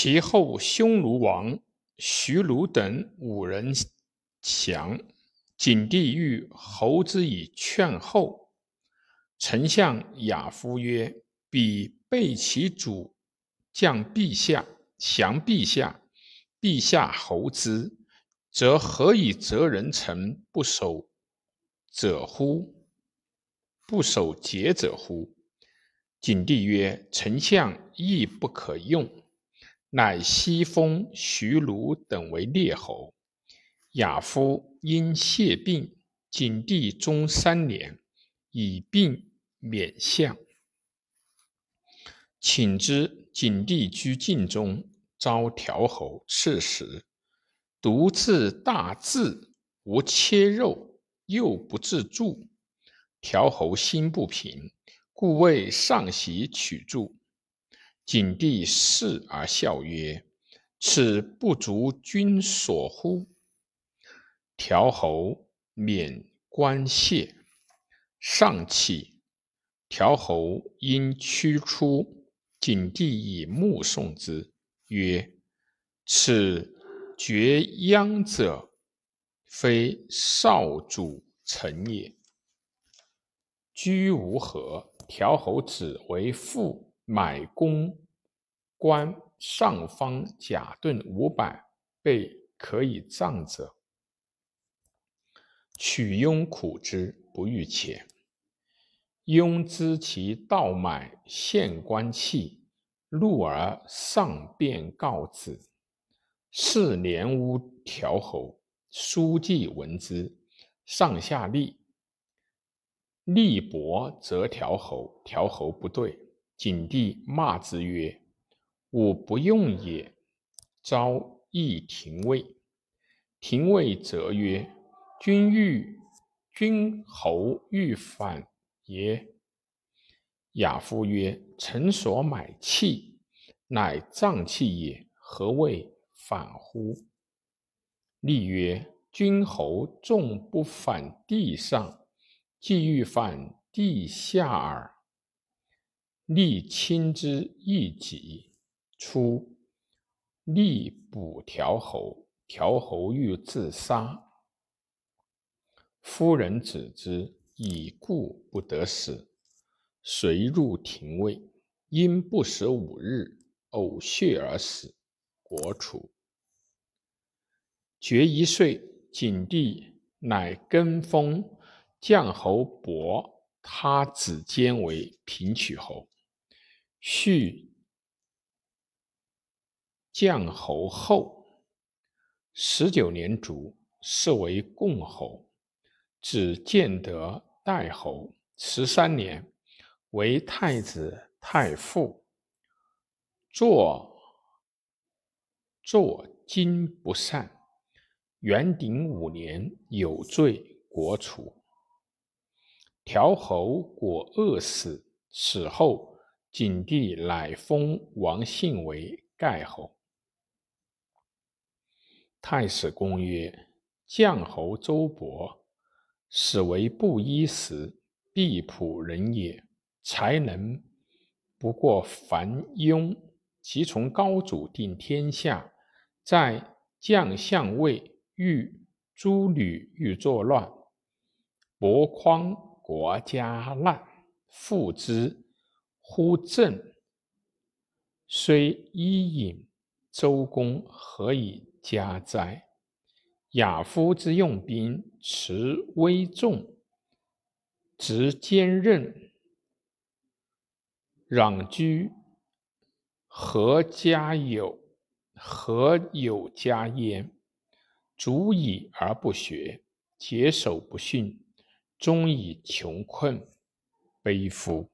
其后匈奴王徐卢等五人降，景帝欲侯之以劝后。丞相亚夫曰：“彼背其主，将陛下，降陛下，陛下侯之，则何以责人臣不守者乎？不守节者乎？”景帝曰：“丞相亦不可用。”乃西封徐卢等为列侯。亚夫因谢病，景帝终三年，以病。免相，请之。景帝居禁中，召调侯刺食，独自大治，无切肉，又不自助。调侯心不平，故谓上席取助。景帝视而笑曰：“此不足君所乎？”调侯免官谢，上启。调侯因驱出，景帝以目送之，曰：“此绝殃者，非少主臣也。”居无何。调侯子为父，买公官上方甲盾五百，备可以葬者。取庸苦之，不欲且。庸知其盗买献官器，怒而上便告之。是年乌调侯，书记闻之，上下立。立薄则调侯，调侯不对。景帝骂之曰：“吾不用也。”昭亦廷尉。廷尉则曰：“君欲君侯欲反。”耶？亚夫曰：“臣所买器，乃脏器也，何谓反乎？”立曰：“君侯众不反地上，既欲反地下耳。”立亲之一己，出，立补调侯。调侯欲自杀，夫人止之。已故不得死，遂入廷尉，因不食五日，呕血而死。国除。爵一岁，景帝乃更封绛侯伯他子坚为平曲侯，续将侯后。十九年卒，是为共侯，子建德。代侯十三年，为太子太傅。作作经不善。元鼎五年，有罪，国除。调侯果饿死，死后，景帝乃封王信为盖侯。太史公曰：将侯周勃。始为布衣时，必仆人也，才能不过樊庸。其从高祖定天下，在将相位，遇诸吕欲作乱，伯匡国家难，复之乎政，虽伊尹、周公，何以家哉？亚夫之用兵，持威重，执坚韧，攘居，何家有？何有家焉？足以而不学，桀守不训，终以穷困，悲夫！